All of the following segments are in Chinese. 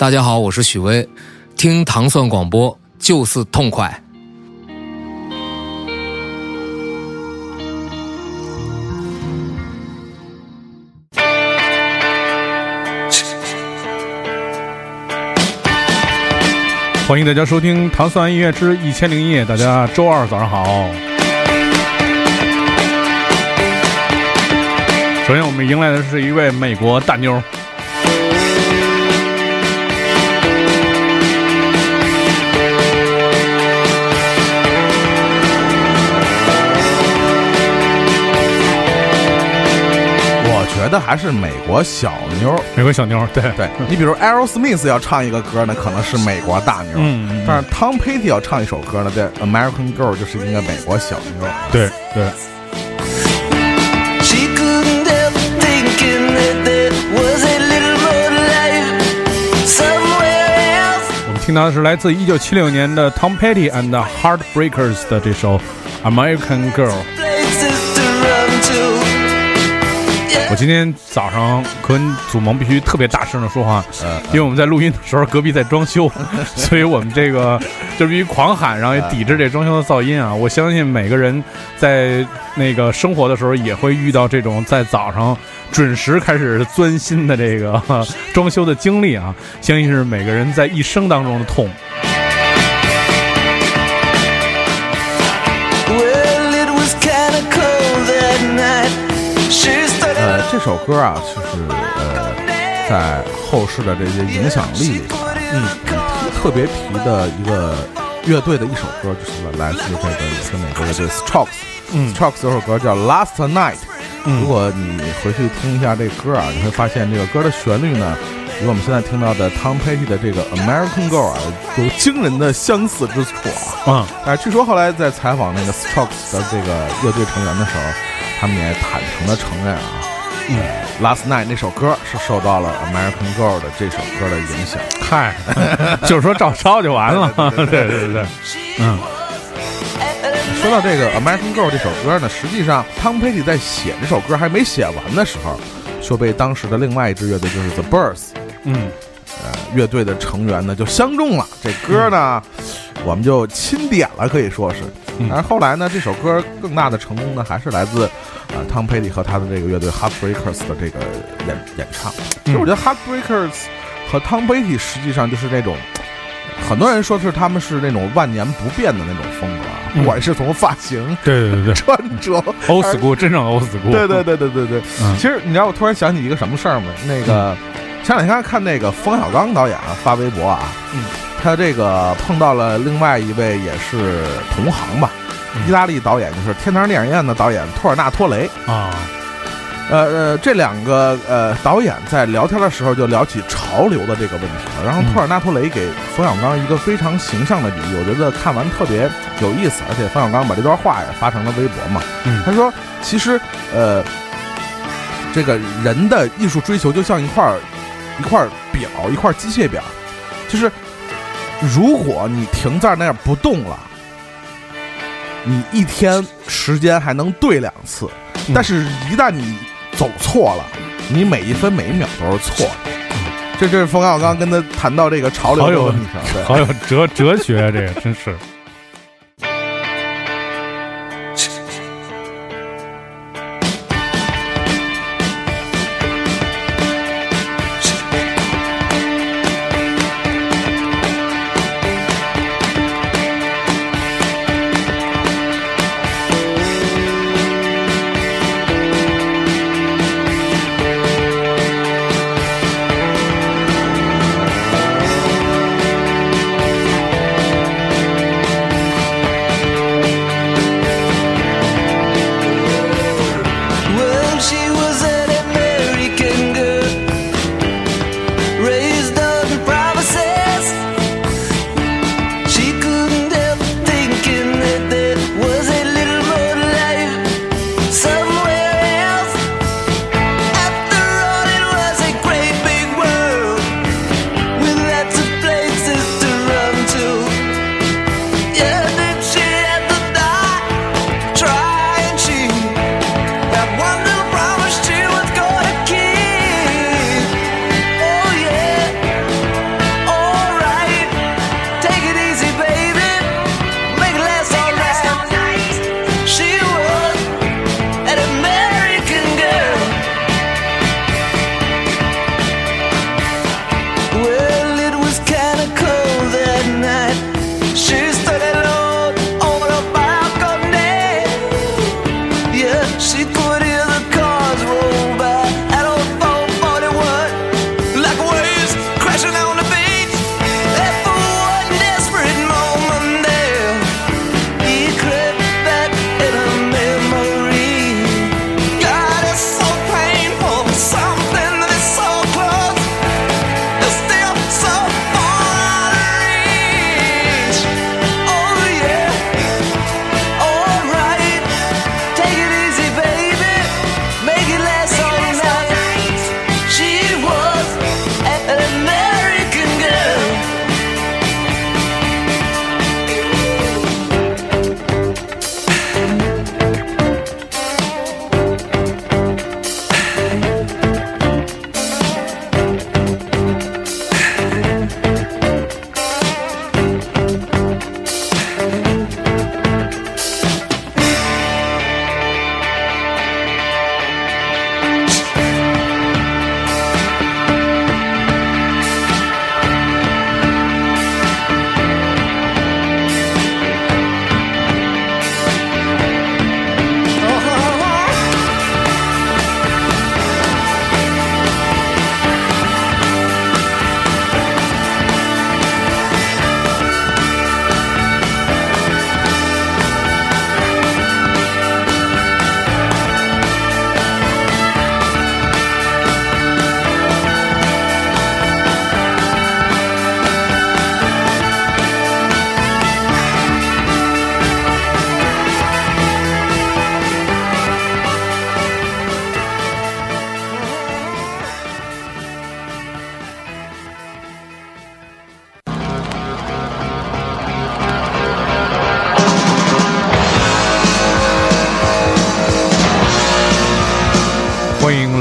大家好，我是许巍，听糖蒜广播就是痛快。欢迎大家收听《糖蒜音乐之一千零一夜》，大家周二早上好。首先，我们迎来的是一位美国大妞。觉得还是美国小妞，美国小妞，对对你比如 Aerosmith 要唱一个歌呢，可能是美国大妞，嗯但是 Tom Petty 要唱一首歌呢，这 American Girl 就是一个美国小妞。对对。She couldn't help thinking that there was a little more life somewhere else. 我们听到的是来自一九七六年的 Tom Petty and the Heartbreakers 的这首《American Girl》。我今天早上跟祖萌必须特别大声的说话，呃，因为我们在录音的时候隔壁在装修，所以我们这个就必须狂喊，然后也抵制这装修的噪音啊！我相信每个人在那个生活的时候也会遇到这种在早上准时开始钻心的这个呵 装修的经历啊，相信是每个人在一生当中的痛。Well, 呃，这首歌啊，就是呃，在后世的这些影响力里边啊，嗯，特别提的一个乐队的一首歌，就是来自这个也是美国乐队 Strokes。嗯 Strokes 有首歌叫《Last Night》。嗯如果你回去听一下这歌啊，你会发现这个歌的旋律呢，与我们现在听到的 Tom Petty 的这个《American Girl》啊，有惊人的相似之处啊。嗯，但是据说后来在采访那个 Strokes 的这个乐队成员的时候，他们也坦诚的承认啊，嗯，《Last Night》那首歌是受到了《American Girl》的这首歌的影响。嗨，就是说照抄就完了。对对对对，嗯说到这个《American Girl》这首歌呢，实际上 Tom Petty 在写这首歌还没写完的时候，就被当时的另外一支乐队就是 The Birds 嗯呃乐队的成员呢就相中了这歌呢，我们就钦点了，可以说是。嗯但是后来呢，这首歌更大的成功呢，还是来自呃 Tom Petty 和他的这个乐队 Heartbreakers 的这个演演唱。其实我觉得 Heartbreakers 和 Tom Petty 实际上就是那种，很多人说是他们是那种万年不变的那种风格啊，嗯不管是从发型、对对对对 穿着。old school，真正 old school。对对对对对对，嗯其实你知道，我突然想起一个什么事儿吗？那个前两天看那个冯小刚导演啊发微博啊，嗯，他这个碰到了另外一位也是同行吧，嗯意大利导演就是天堂电影院的导演托尔纳托雷。啊，呃呃，这两个呃导演在聊天的时候就聊起潮流的这个问题了。然后嗯托尔纳托雷给冯小刚一个非常形象的比喻，我觉得看完特别有意思，而且冯小刚把这段话也发成了微博嘛。嗯他说，其实呃，这个人的艺术追求就像一块儿一块儿表，一块儿机械表，就是如果你停在那儿不动了，你一天时间还能对两次，嗯但是一旦你走错了，你每一分每一秒都是错的。这这是冯小刚跟他谈到这个潮流好有的问题上，对，好有哲哲学啊，这个真是。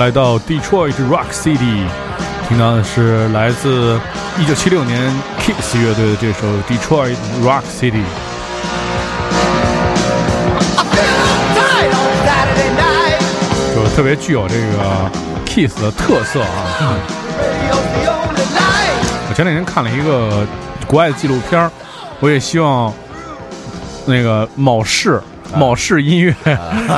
来到 Detroit Rock City，听到的是来自一九七六年 Kiss 乐队的这首 Detroit Rock City。就特别具有这个 Kiss 的特色啊！我前两天看了一个国外的纪录片，我也希望那个某市某市音乐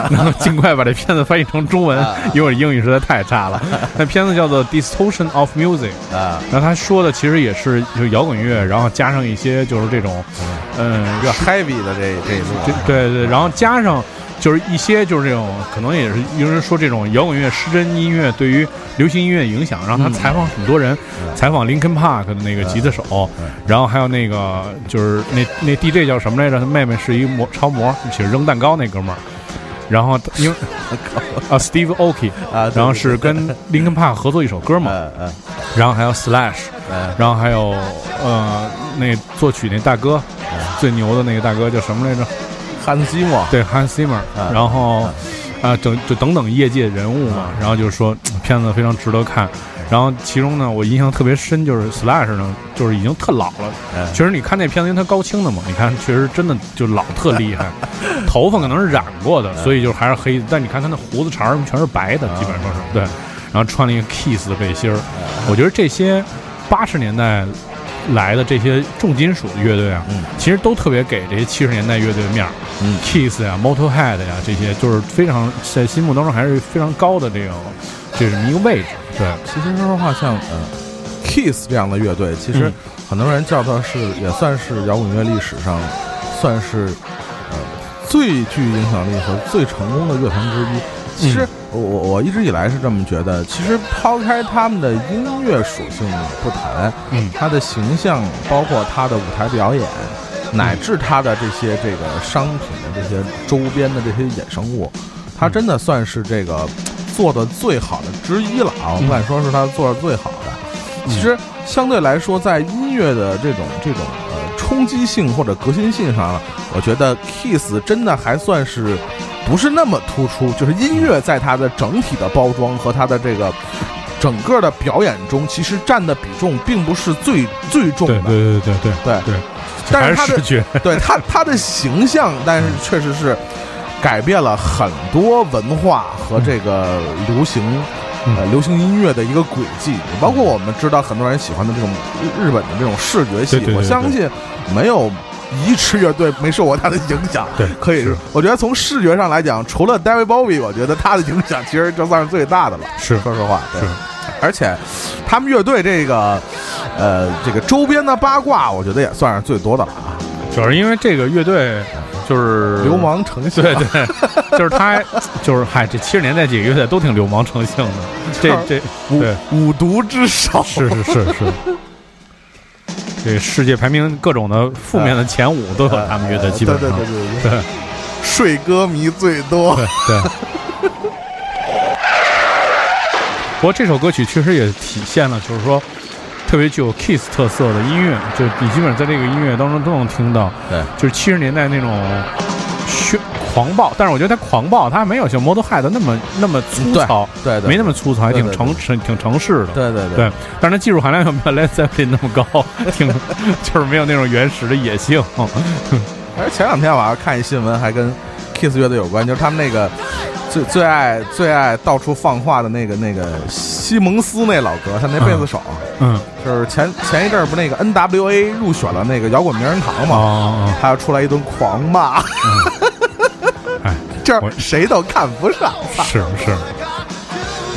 能够尽快把这片子翻译成中文，因为我英语实在太差了。那片子叫做《Distortion of Music》，啊，然后他说的其实也是就是摇滚乐，然后加上一些就是这种，嗯，比较 heavy 的这这一路这对对，然后加上就是一些就是这种，可能也是有人说这种摇滚乐失真音乐对于流行音乐影响，然后他采访很多人，采访 Linkin Park 的那个吉他手，然后还有那个就是那那 DJ 叫什么来着？他妹妹是一模超模，其实扔蛋糕那哥们儿。然后因为 啊，Steve Aoki，啊，然后是跟 Linkin Park 合作一首歌嘛，嗯嗯。然后还有 Slash，嗯。然后还有呃那作曲那大哥，最牛的那个大哥叫什么来着？汉斯季默，对，Hans Zimmer，啊然后啊，等就等等业界人物嘛，然后就是说嗯片子非常值得看。然后其中呢，我印象特别深就是 Slash 呢，就是已经特老了。嗯确实，你看那片子，因为它高清的嘛，你看确实真的就老特厉害，头发可能是染过的，所以就还是黑的。但你看他那胡子茬儿全是白的，基本上是对。然后穿了一个 Kiss 的背心儿，我觉得这些八十年代来的这些重金属的乐队啊，嗯其实都特别给这些七十年代乐队的面儿。嗯 Kiss 呀、Motorhead 呀，这些就是非常在心目当中还是非常高的这种这么一个位置。对，其实说实话，像呃 Kiss 这样的乐队，其实嗯很多人叫它是也算是摇滚乐历史上算是呃最具影响力和最成功的乐团之一。其实我我我一直以来是这么觉得，其实抛开他们的音乐属性不谈，嗯他的形象，包括他的舞台表演，乃至他的这些这个商品的这些周边的这些衍生物，他真的算是这个做的最好的之一了啊！我不敢说是他做的最好的。其实相对来说，在音乐的这种这种呃冲击性或者革新性上，我觉得 Kiss 真的还算是不是那么突出。就是音乐在它的整体的包装和它的这个整个的表演中，其实占的比重并不是最最重的。对对对对对对对，但是他的。对他他的形象，但是确实是改变了很多文化和这个流行。嗯呃，流行音乐的一个轨迹，包括我们知道很多人喜欢的这种日日本的这种视觉系，我相信没有一支乐队没受过他的影响。对可以是，我觉得从视觉上来讲，除了 David Bowie，我觉得他的影响其实就算是最大的了。是说实话，对是而且他们乐队这个呃这个周边的八卦，我觉得也算是最多的了啊。主要是因为这个乐队就是流。氓成性，对对，就是他，就是嗨，这七十年代几个乐队都挺流氓成性的，这 这对五五毒之首。是是是是，这世界排名各种的负面的前五都有他们乐队，基本上。对对对对对，对。睡歌迷最多。对。对。不过这首歌曲确实也体现了，就是说特别具有 Kiss 特色的音乐，就你基本上在这个音乐当中都能听到，对，就是七十年代那种炫狂暴，但是我觉得他狂暴，它没有像 Motorhead 那么那么粗糙，对对，没那么粗糙，还挺对对城城挺城市的。对对对，但是它技术含量又没有 Led Zeppelin 那么高，挺就是没有那种原始的野性。而前两天我还看一新闻，还跟 Kiss 乐队有关，就是他们那个最最爱最爱到处放话的那个那个西蒙斯那老哥，他那贝斯手，嗯，就是前前一阵儿不那个 NWA 入选了那个摇滚名人堂嘛，哦，他要出来一顿狂骂，哎，这我谁都看不上。是是。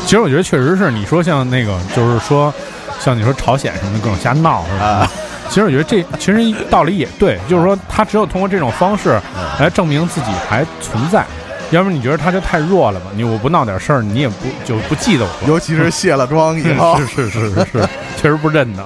其实我觉得确实是，你说像那个，就是说，像你说朝鲜什么的各种瞎闹是吧？啊其实我觉得这其实道理也对，就是说他只有通过这种方式来证明自己还存在，要不然你觉得他就太弱了吧？你我不闹点事儿，你也不就不记得我。尤其是卸了妆以后，是是是是是，确实不认得。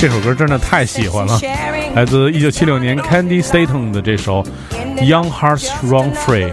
这首歌真的太喜欢了，来自一九七六年 Candy Staton 的这首《Young Hearts Run Free》。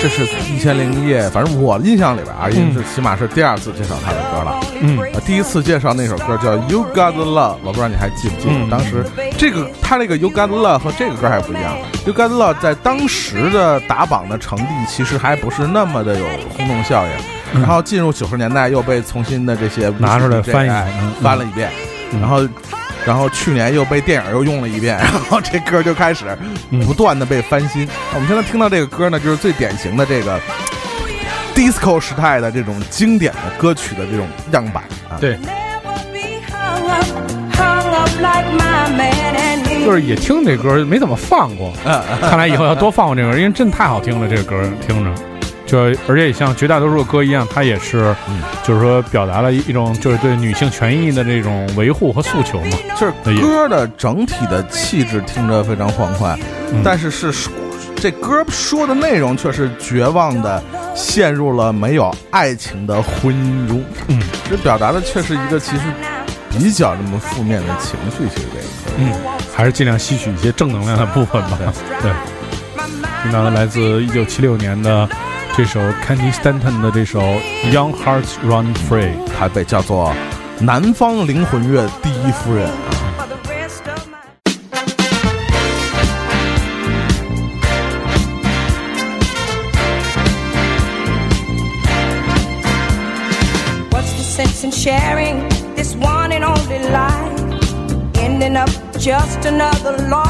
这是一千零一夜，反正我印象里边啊，已经是起码是第二次介绍他的歌了。嗯呃第一次介绍那首歌叫《You Got the Love》，我不知道你还记不记得？嗯当时这个他那个《You Got the Love》和这个歌还不一样，《You Got the Love》在当时的打榜的成绩其实还不是那么的有轰动效应。然后进入九十年代又被重新的这些嗯拿出来翻翻了一遍，嗯然后。然后去年又被电影又用了一遍，然后这歌就开始嗯不断的被翻新。我们现在听到这个歌呢，就是最典型的这个 disco 时代的这种经典的歌曲的这种样板啊。对，Never be hung up, hung up like my man and me. 就是也听这歌，没怎么放过。嗯，看来以后要多放放这歌，因为真太好听了，这个歌听着。就而且也像绝大多数的歌一样，它也是，嗯就是说表达了一一种就是对女性权益的这种维护和诉求嘛。就是歌的整体的气质听着非常欢快，嗯但是是这歌说的内容却是绝望的陷入了没有爱情的婚姻中。嗯，这表达的却是一个其实比较这么负面的情绪。其实这个歌，嗯，还是尽量吸取一些正能量的部分吧。对，听到的来自一九七六年的这首 Candy Stanton 的这首《Young Hearts Run Free》。还被叫做南方灵魂乐第一夫人啊。 For the rest of my What's the sense in sharing this one and only life? Ending up just another lost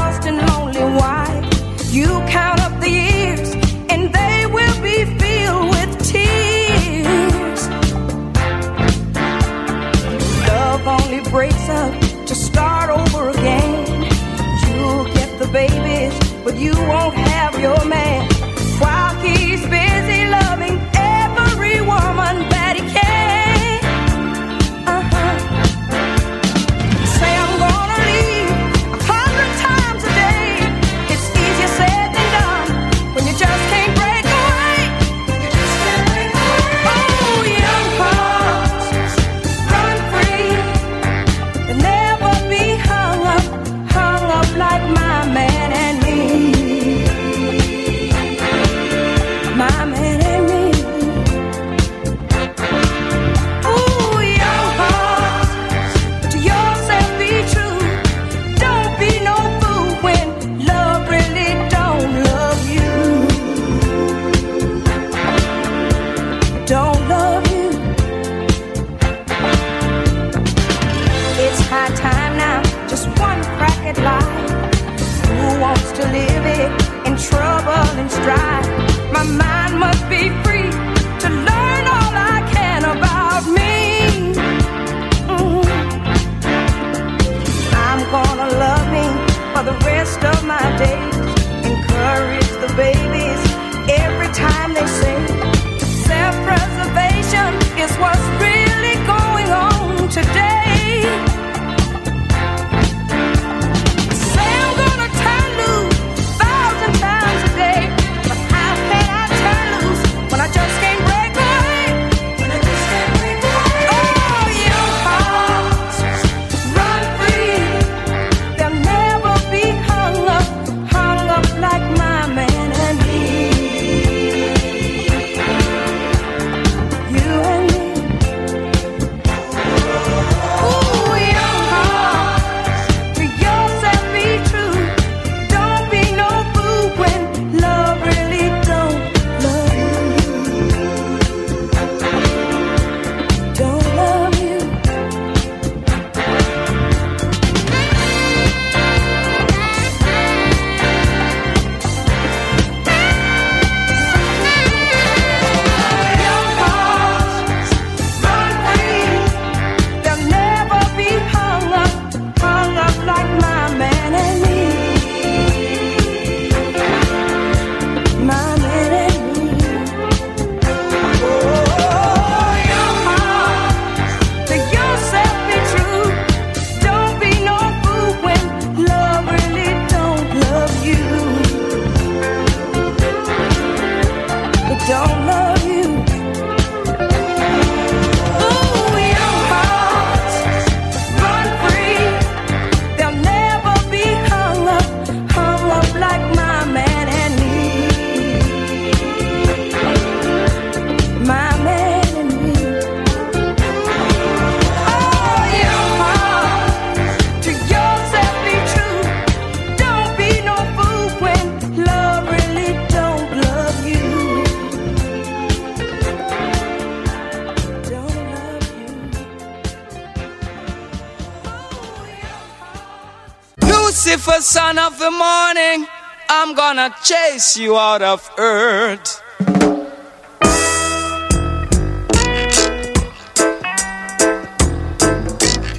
Gonna chase you out of earth.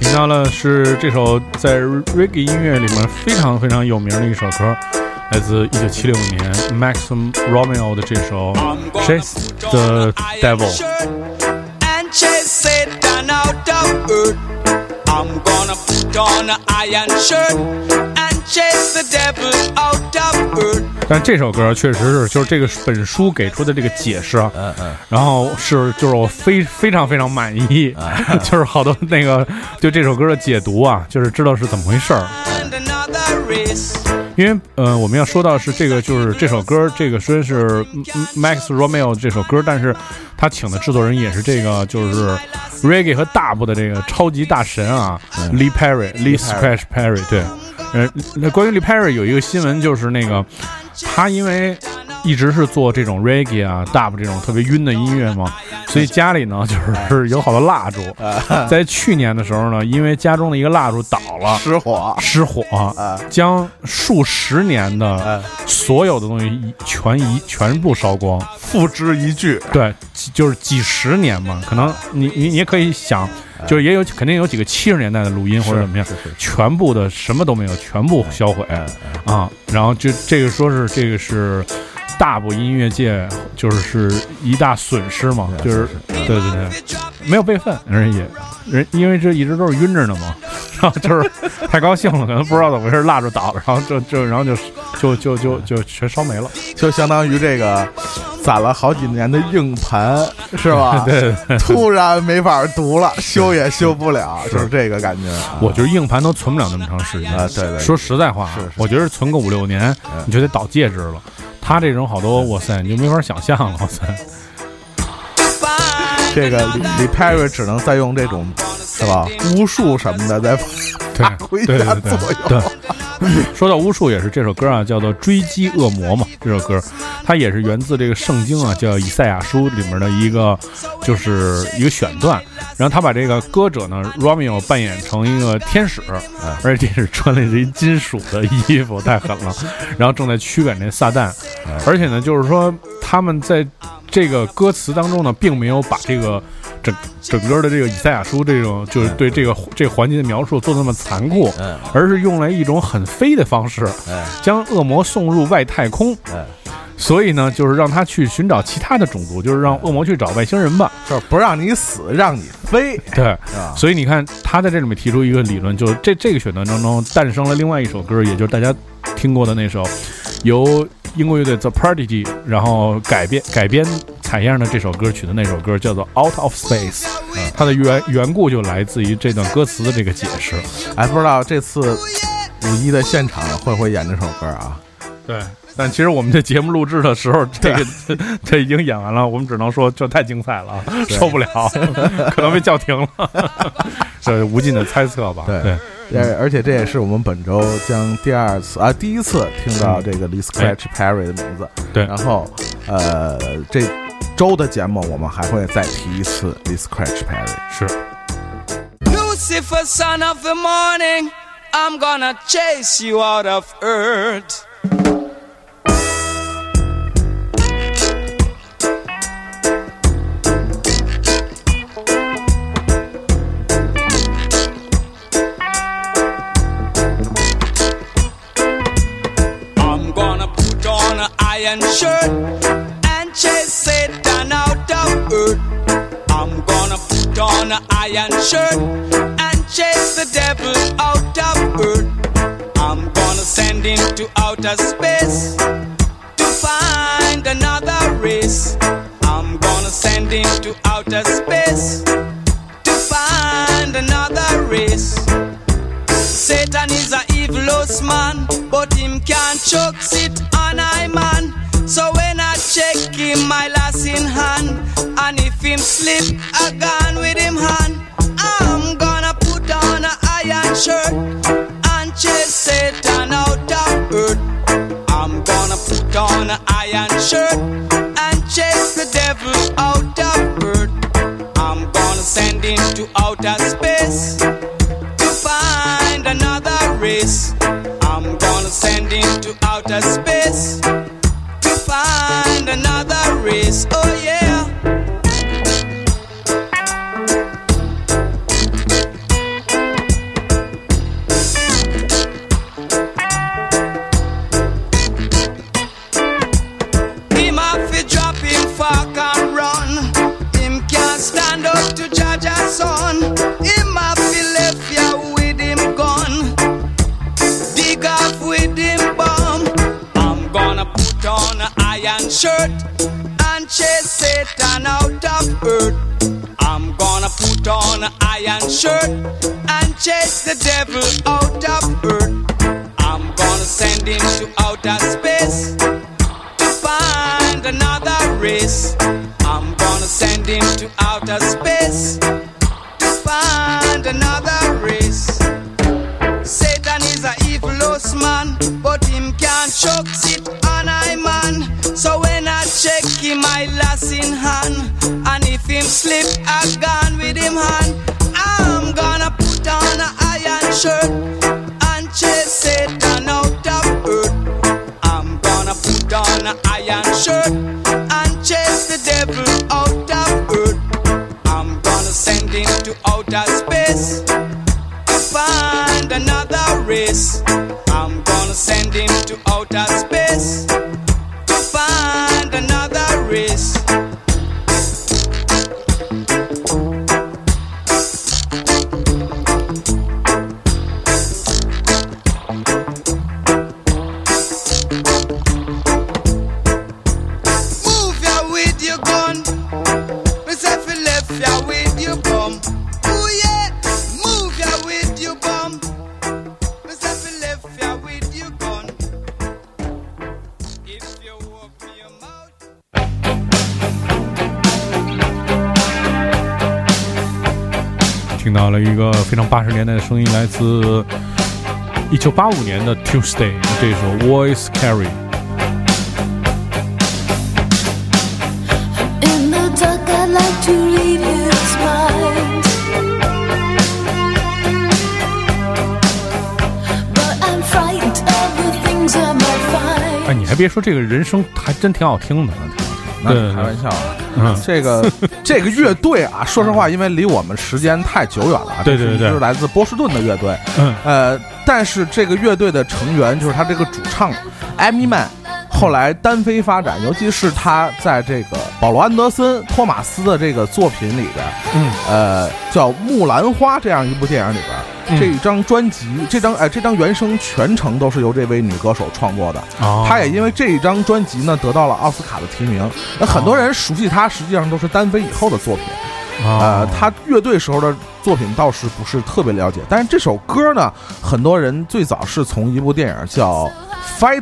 听到了是这首在 reggae 音乐里面非常非常有名的一首歌，来自一九七六年 Maxim Romeo 的这首 Chase the Devil。and chase Satan out of earth. I'm gonna put on an iron shirt 但这首歌确实是，就是这个本书给出的这个解释啊，嗯嗯，然后是就是我非非常非常满意，就是好多那个就这首歌的解读啊，就是知道是怎么回事儿。因为呃，我们要说到是这个，就是这首歌，这个虽然是嗯嗯 Max Romeo 这首歌，但是他请的制作人也是这个，就是 Reggae 和大部的这个超级大神啊，Lee Perry，Lee Scratch Perry，对，呃，那关于 Lee Perry 有一个新闻，就是那个他因为一直是做这种 Reggae 啊、dub 这种特别晕的音乐嘛，所以家里呢就是有好多蜡烛，在去年的时候呢，因为家中的一个蜡烛倒了。失火，失火，将数十年的所有的东西一全一全部烧光。付之一炬。对，就是几十年嘛，可能你你你也可以想，就是也有肯定有几个七十年代的录音或者怎么样，全部的什么都没有，全部销毁啊。然后就这个说是这个是大部音乐界就是是一大损失嘛，就是对对对，没有备份，人也人因为这一直都是晕着呢嘛，然后就是太高兴了，可能不知道怎么回事，落着倒了，然后就就然后就就就就就全烧没了。就相当于这个攒了好几年的硬盘，是吧？对对突然没法读了，修也修不了，就是这个感觉。啊我觉得硬盘都存不了那么长时间啊对对说实在话，是是我觉得存个五六年，你就得倒戒指了。他这种好多，哇塞，你就没法想象了，哇塞。这个李李 Perry 只能再用这种是吧巫术什么的在对发挥一对对对下作用。对。说到巫术，也是这首歌啊，叫做《追击恶魔》嘛。这首歌，它也是源自这个圣经啊，叫《以赛亚书》里面的一个，就是一个选段。然后他把这个歌者呢，Romeo 扮演成一个天使，而且这是穿了一金属的衣服，太狠了。然后正在驱赶这撒旦，而且呢，就是说他们在这个歌词当中呢，并没有把这个整整个的这个以赛亚书这种就是对这个这个环节的描述做那么残酷，嗯而是用来一种很飞的方式，哎将恶魔送入外太空。哎，所以呢，就是让他去寻找其他的种族，就是让恶魔去找外星人吧。就是不让你死，让你飞。对，啊所以你看他在这里面提出一个理论，就是这这个选段当中诞生了另外一首歌，也就是大家听过的那首由英国乐队 The Prodigy 然后改编改编采样的这首歌曲的那首歌叫做 Out of Space，它的原缘故就来自于这段歌词的这个解释。哎，不知道这次五一的现场会不会演这首歌啊？对，但其实我们这节目录制的时候，这个 这已经演完了，我们只能说这太精彩了，受不了，可能被叫停了。这无尽的猜测吧？对对呃，而且这也是我们本周将第二次啊第一次听到这个 Lee Scratch Perry 的名字。对然后呃这周的节目我们还会再提一次 Lee Scratch Perry。是。 Lucifer, son of the morning, I'm gonna chase you out of earth. I'm gonna put on an iron shirt lion sure shirt and chase Satan out of earth. I'm gonna put on an iron shirt and chase the devil out of earth. I'm gonna send him to outer space to find another race. I'm gonna send him to outer space in hand, and if him slip, I gone with him hand. I'm gonna put on a iron shirt 听到了一个非常八十年代的声音，来自一九八五年的 Tuesday 这首 Voice Carry。In the dark, I like to read his mind. But I'm frightened of the things I might find. 哎，你还别说，这个人声还真挺好听的。那开玩笑啊！嗯 这个这个乐队啊，说实话，因为离我们时间太久远了啊，对对对对。这是来自波士顿的乐队，嗯。呃，但是这个乐队的成员就是他这个主唱艾米曼，后来单飞发展，尤其是他在这个保罗安德森、托马斯的这个作品里边，嗯，呃，叫《木兰花》这样一部电影里边，嗯这一张专辑，这张呃这张原声全程都是由这位女歌手创作的。哦她也因为这一张专辑呢得到了奥斯卡的提名。那很多人熟悉她，实际上都是单飞以后的作品。哦呃，她乐队时候的作品倒是不是特别了解，但是这首歌呢，很多人最早是从一部电影叫《Fighter》。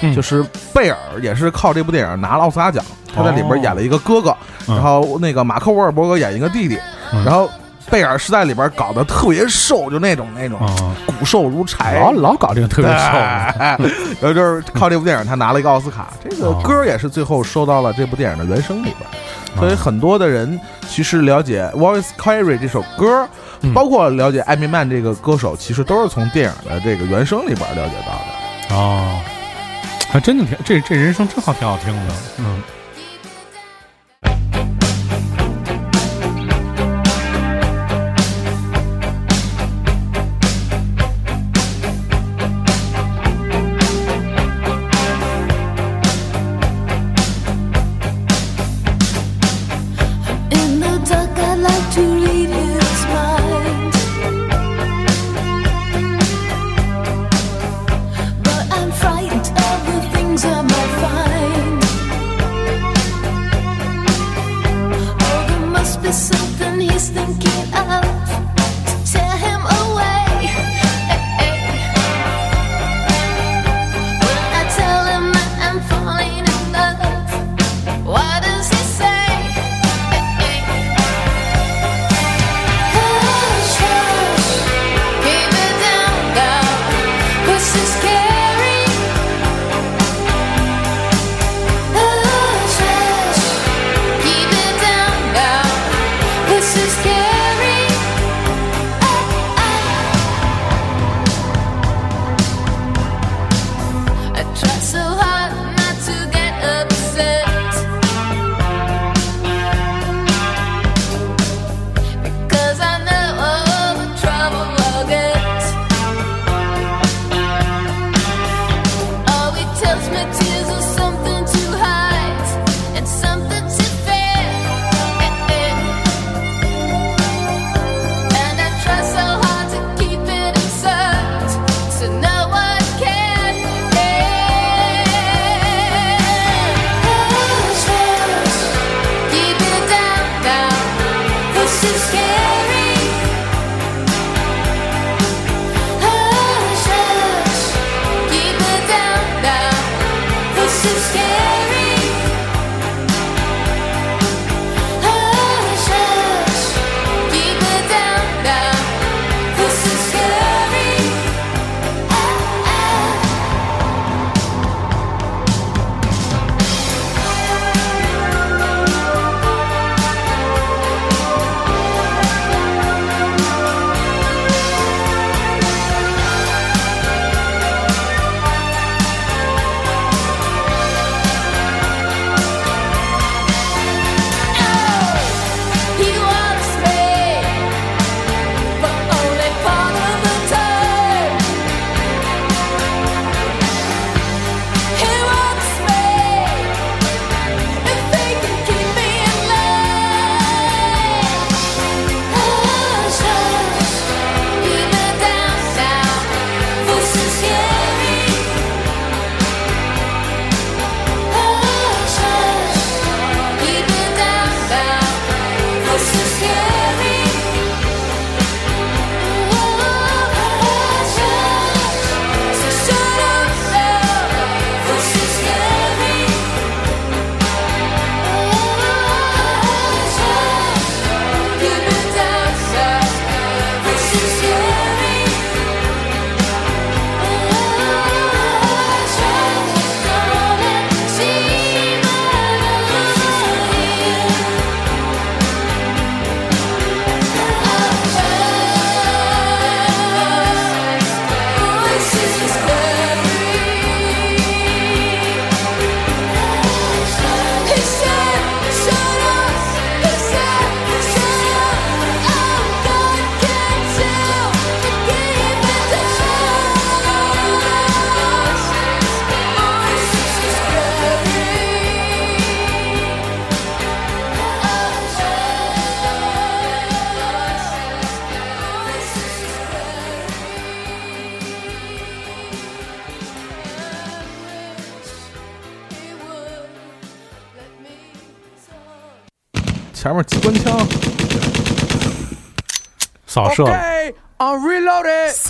嗯就是贝尔也是靠这部电影拿了奥斯卡奖，他在里边演了一个哥哥，嗯然后那个马克·沃尔伯格演一个弟弟，嗯然后贝尔是在里边搞得特别瘦，就那种那种啊，骨瘦如柴，老老搞这个特别瘦。的，哎，然后就是靠这部电影，他拿了一个奥斯卡。这个哦。歌也是最后收到了这部电影的原声里边，哦所以很多的人其实了解《Voice Carry》这首歌，嗯。包括了解艾米曼这个歌手，其实都是从电影的这个原声里边了解到的。哦，还真的挺这这人声真好，挺好听的，嗯。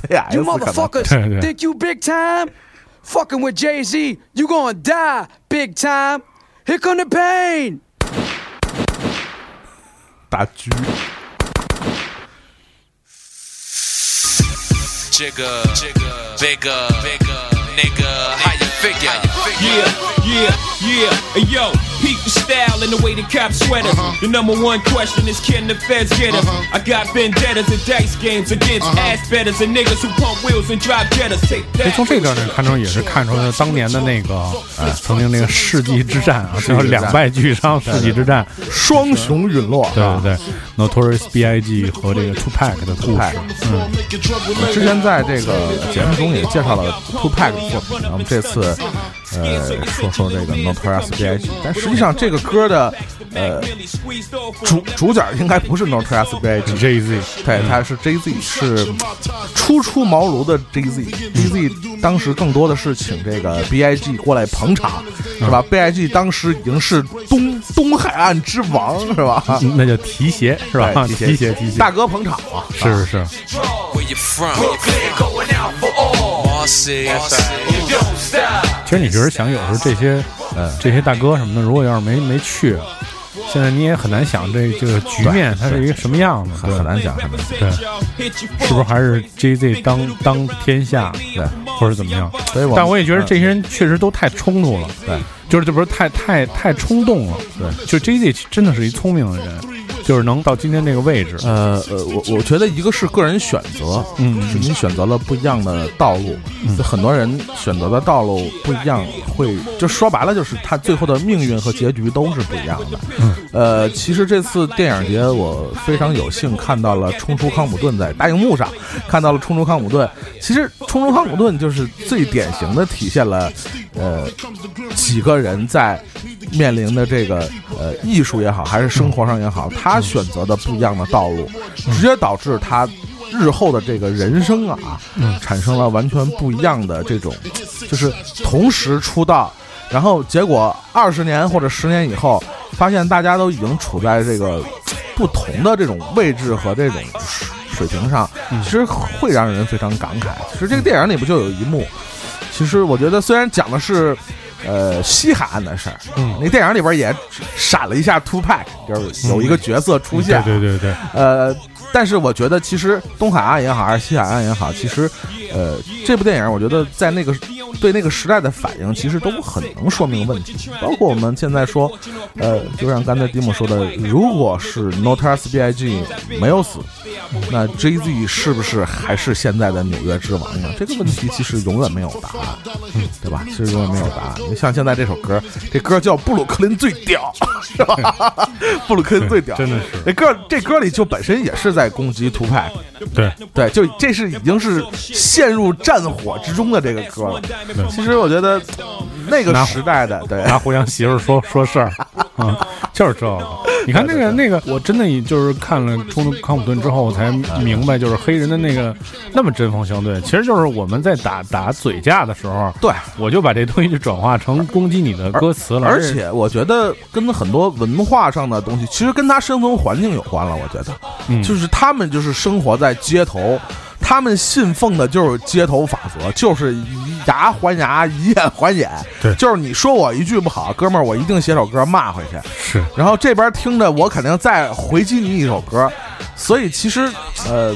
yeah, you motherfuckers think you big time? Fucking with Jay Z, you gonna die big time. Here come the pain. 大狙。Jigger, jigger, bigger, bigger, nigga, how you figure? Yeah, yeah, yeah, yo. Peep the style and the way the cops sweat us. The number one question is can the feds get us? I got vendettas and dice games against ass betters and niggas who pump wheels and drive jettas.，that. 从这段呢看出也是看出了当年的那个，呃，曾经那个世纪之战啊，叫两败俱伤世纪之战，双雄陨落，对啊对对，Notorious B.I.G 和这个 Tupac 的故事 Tupac，我之前在这个节目中也介绍了 Tupac 的作品，然后我们这次呃说说这个 Notorious B.I.G，但实际上这个歌的呃主主角应该不是 Notorious B.I.G，Jay Z，对，他是 Jay Z，是初出茅庐的 Jay Z，Jay Z 当时更多的是请这个 B.I.G 过来捧场，是吧？B.I.G 当时已经是东东海岸之王，是吧？那叫提鞋是吧？提鞋提鞋，大哥捧场嘛，是是是，其实你只是想，有时候这些，呃，这些大哥什么的，如果要是没没去，现在你也很难想这这个局面它是一个什么样子，很很难讲，很难讲。对，是不是还是 J Z 当当天下，对，或者怎么样？所以我但我也觉得这些人确实都太冲突了，对，就是这不是太太太冲动了，对，就 J Z 真的是一聪明的人，就是能到今天这个位置，呃呃，我我觉得一个是个人选择，嗯。是你选择了不一样的道路，就很多人选择的道路不一样，会就说白了就是他最后的命运和结局都是不一样的。嗯。呃，其实这次电影节我非常有幸看到了冲出康普顿在大荧幕上看到了冲出康普顿，其实冲出康普顿就是最典型的体现了，呃，几个人在面临的这个呃艺术也好，还是生活上也好，他选择的不一样的道路，直接导致他日后的这个人生啊，产生了完全不一样的这种，就是同时出道，然后结果二十年或者十年以后，发现大家都已经处在这个不同的这种位置和这种水平上，其实会让人非常感慨。其实这个电影里不就有一幕，其实我觉得虽然讲的是。呃，西海岸的事儿，嗯。那电影里边也闪了一下 Two Pack，就是有一个角色出现，对对对对，呃，但是我觉得其实东海岸也好，还是西海岸也好，其实，呃，这部电影我觉得在那个对那个时代的反应，其实都很能说明问题。包括我们现在说，呃，就像刚才蒂姆说的，如果是 Notorious B.I.G 没有死，那 Jay-Z 是不是还是现在的纽约之王呢？这个问题其实永远没有答案，嗯，对吧？其实永远没有答案。你像现在这首歌，这歌叫布鲁克林最屌，是吧？布鲁克林最屌，真的是这歌这歌里就本身也是在攻击 Tupac，对，对，就这是已经是陷入战火之中的这个歌了。其实我觉得那个时代的，对，拿互相媳妇儿说说事儿，啊，就是这个。你看那个那个，我真的就是看了《冲突康普顿》之后，我才明白，就是黑人的那个那么针锋相对，其实就是我们在打打嘴架的时候，对，我就把这东西就转化成攻击你的歌词了，而且我觉得跟很多文化上的东西，其实跟他生存环境有关了。我觉得，嗯就是他们就是生活在街头，他们信奉的就是街头法则，就是以牙还牙，以眼还眼。对就是你说我一句不好，哥们儿，我一定写首歌骂回去。是然后这边听着，我肯定再回击你一首歌。所以其实，呃，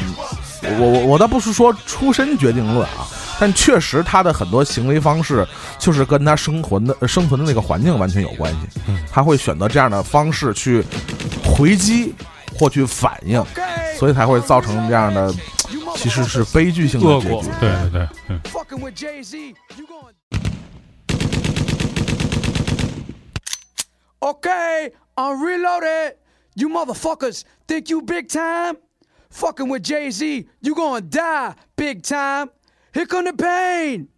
我我我倒不是说出身决定论啊，但确实他的很多行为方式就是跟他生存的生存的那个环境完全有关系。他会选择这样的方式去回击或去反应，所以才会造成这样的其实是悲剧性的结局。，对对对，嗯。Fucking with Jay Z, you going. Okay, I'm reloaded. You motherfuckers think you big time? Fucking with Jay Z, you gonna die big time. Here come the pain.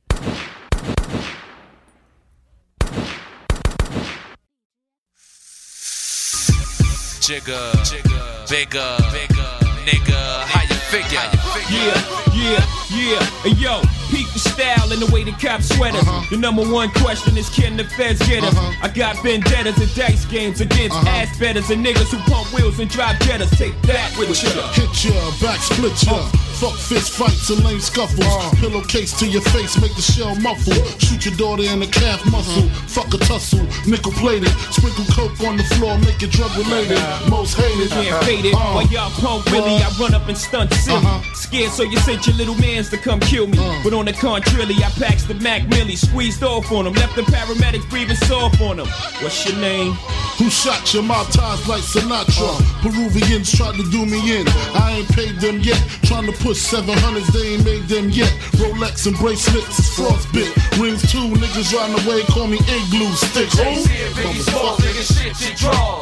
这个这个 bigger bigger nigga how you figure? Yeah, yeah, yeah. Yo, peep the style and the way the cops sweat us. Uh-huh. The number one question is can the feds get us? Uh-huh. I got vendettas and dice games against uh-huh. ass betters and niggas who pump wheels and drive jettas. Take that with you. Hit ya, back split ya. Uh. Fuck fist fights and lame scuffles. Uh. Pillowcase to your face, make the shell muffle. Shoot your daughter in the calf muscle. Fuck a tussle, nickel plated. Sprinkle coke on the floor, make it drug related. Most hated. Can't fade it. Uh, While y'all pump Willie, I run up and stunt silly. Uh-huh. Scared, so you sent your little mans to come kill me. Uh. But on the contrary, I packs the Mac Millie, squeezed off on him, left the paramedics breathing soft on him. What's your name? Who shot your mouth ties like Sinatra? Oh. Peruvians tried to do me in. I ain't paid them yet. Trying to push 700s, they ain't made them yet. Rolex and bracelets is frostbit. Rings two, niggas riding away, call me igloo sticks.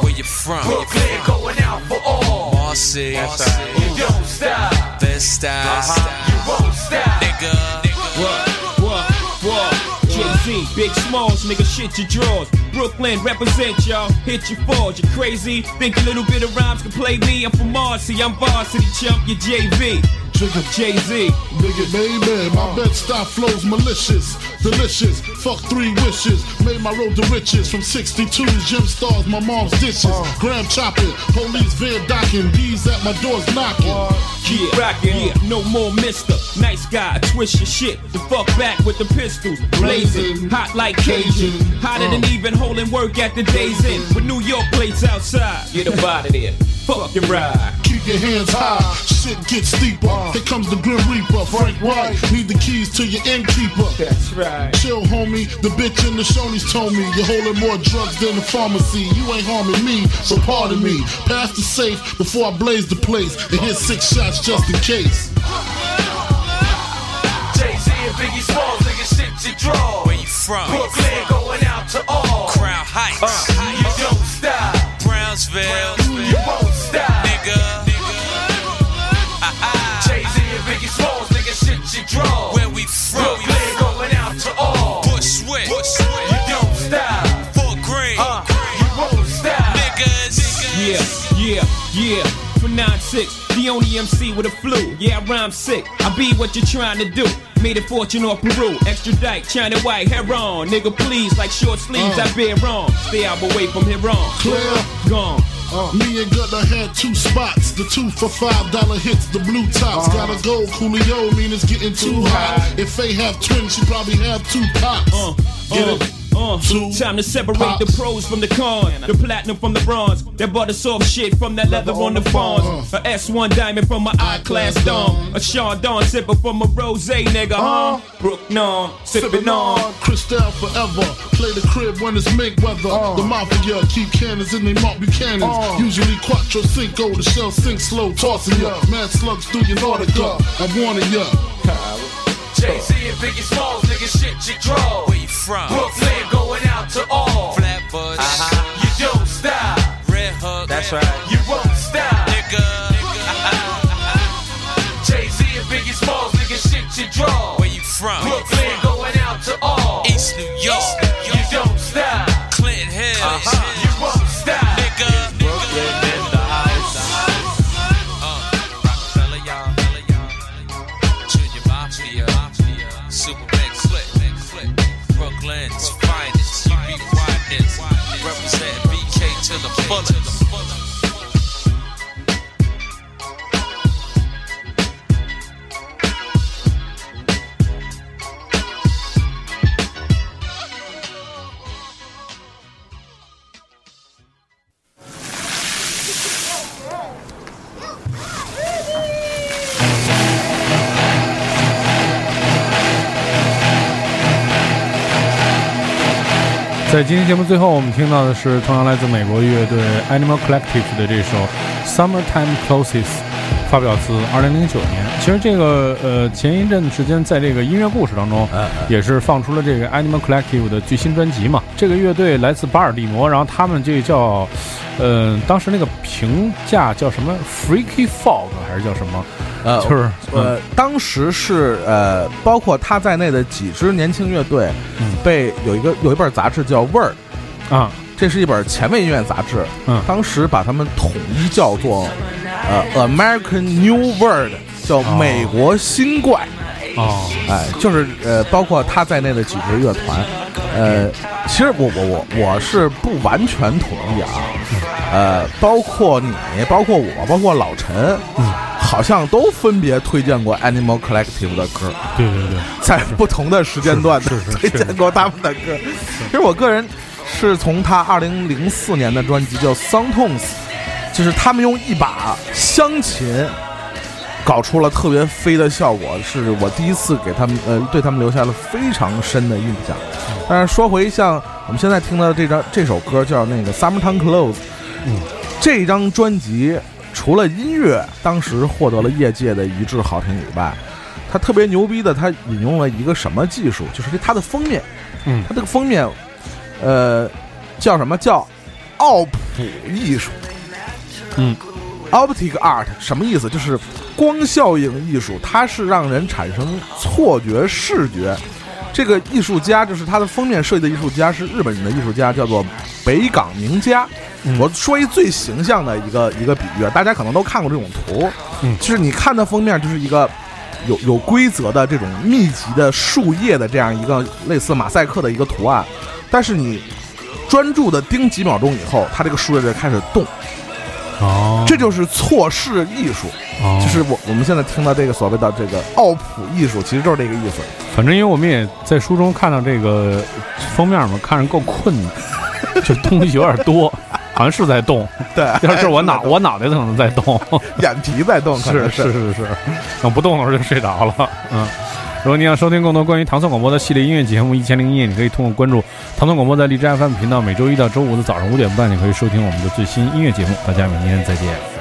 Where you from? Brooklyn going out for all. Marcy. You don't stop. Best style. Uh-huh. You won't stop. Nigga. What? What? What? Jay-Z, Big Smalls, nigga, shit your drawers. Brooklyn, represent y'all, hit your fours. You crazy? Think a little bit of rhymes can play me? I'm from Marcy, I'm varsity chump, you JV. Trigger Jay-Z. Nigga, baby, my uh. bed style flows malicious, delicious. Fuck three wishes, made my road to riches from 62's gym stars, my mom's dishes. Uh. Graham chopping, police van docking, bees at my doors knocking. Uh. Yeah, rockin', yeah, no more mister. Nice guy, twist your shit. The fuck back with the pistols. Blazing, hot like Cajun. Hotter than even holding work at the day's end. With New York plates outside. Get up out of there. Fuck your ride. Keep your hands high, shit gets steeper. Here comes the Grim Reaper, Frank White. Need the keys to your innkeeper. That's right. Chill, homie. The bitch in the Shoney's told me you're holding more drugs than the pharmacy. You ain't harming me, so pardon me. Pass the safe before I blaze the place and hit six shots just in case. Jay-Z and Biggie Smalls, nigga, shit you draw. Where you from? Brooklyn going out to all. Crown Heights. Uh, You don't stop. Brownsville. Yeah. For 9-6, the only MC with a flu. Yeah, I rhyme sick. I be what you're trying to do. Made a fortune off Peru. extra Extradite, China white, hair on. Nigga, please, like short sleeves, I bear wrong. Stay out away from here on. Clear. Gone. Uh, me and Gunna had two spots. The two for five dollar hits, the blue tops. Gotta go, Coolio, mean it's getting too hot. If they have twins, she probably have two pops. Uh, Get uh, it? Uh. Time to separate the pros from the cons, the platinum from the bronze, that butter soft shit from that leather on the fawns, uh-huh. a S1 diamond from my I class dome, a Dawn sipper from a rose nigga, huh? Uh-huh. Brook non, sipping on. Cristal forever. Play the crib when it's mink weather. The mafia keep cannons in they Mark Buchanans. Usually quattro cinco, the shell sink slow, tossing ya. Mad slugs through your Nautica. I'm warning ya. Jay-Z and Biggie Smalls, nigga, shit you draw. Where you from? Brooklyn going out to all. Flatbush. Uh-huh. You don't stop. Red Hook. That's right. You 在今天节目最后，我们听到的是同样来自美国乐队 Animal Collective 的这首《Summertime Closes》，发表自2009年。其实这个呃前一阵时间在这个音乐故事当中，也是放出了这个 Animal Collective 的最新专辑嘛。这个乐队来自巴尔的摩，然后他们这叫，呃，当时那个评价叫什么 Freaky Fog 还是叫什么？呃，就是呃，当时是呃，包括他在内的几支年轻乐队，嗯。被有一个有一本杂志叫《味儿》，啊，这是一本前卫音乐杂志，嗯。当时把他们统一叫做呃 American New World 叫《美国新怪》。哦，哎，就是呃，包括他在内的几支乐团，呃，其实我我我我是不完全同意啊，呃，包括你，包括我，包括老陈，嗯，好像都分别推荐过 Animal Collective 的歌，对对对，在不同的时间段推荐过他们的歌。其实我个人是从他二零零四年的专辑叫《Song Tones》，就是他们用一把湘琴。搞出了特别飞的效果，是我第一次给他们呃对他们留下了非常深的印象。但是说回像我们现在听到的这张这首歌叫那个《Summertime Clothes》，嗯，这张专辑除了音乐当时获得了业界的一致好评以外，它特别牛逼的，它引用了一个什么技术？就是它的封面，嗯它这个封面，呃，叫什么叫奥普艺术？嗯。Optic art 什么意思？就是光效应艺术，它是让人产生错觉视觉。这个艺术家就是他的封面设计的艺术家是日本人的艺术家，叫做北港名家。嗯。我说一最形象的一个一个比喻，啊，大家可能都看过这种图，嗯。就是你看的封面就是一个有有规则的这种密集的树叶的这样一个类似马赛克的一个图案，但是你专注的盯几秒钟以后，它这个树叶就开始动。哦，这就是错视艺术，哦。就是我我们现在听到这个所谓的这个奥普艺术，其实就是这个意思。反正因为我们也在书中看到这个封面嘛，看着够困的，就东西有点多，好像是在动。对，要是我脑 我脑袋可能在动，眼皮在动，是是是是，等不动的时候就睡着了。嗯，如果你想收听更多关于唐宋广播的系列音乐节目《一千零一夜》，你可以通过关注唐宋广播在荔枝 FM 频道，每周一到周五的早上五点半，你可以收听我们的最新音乐节目。大家明天再见。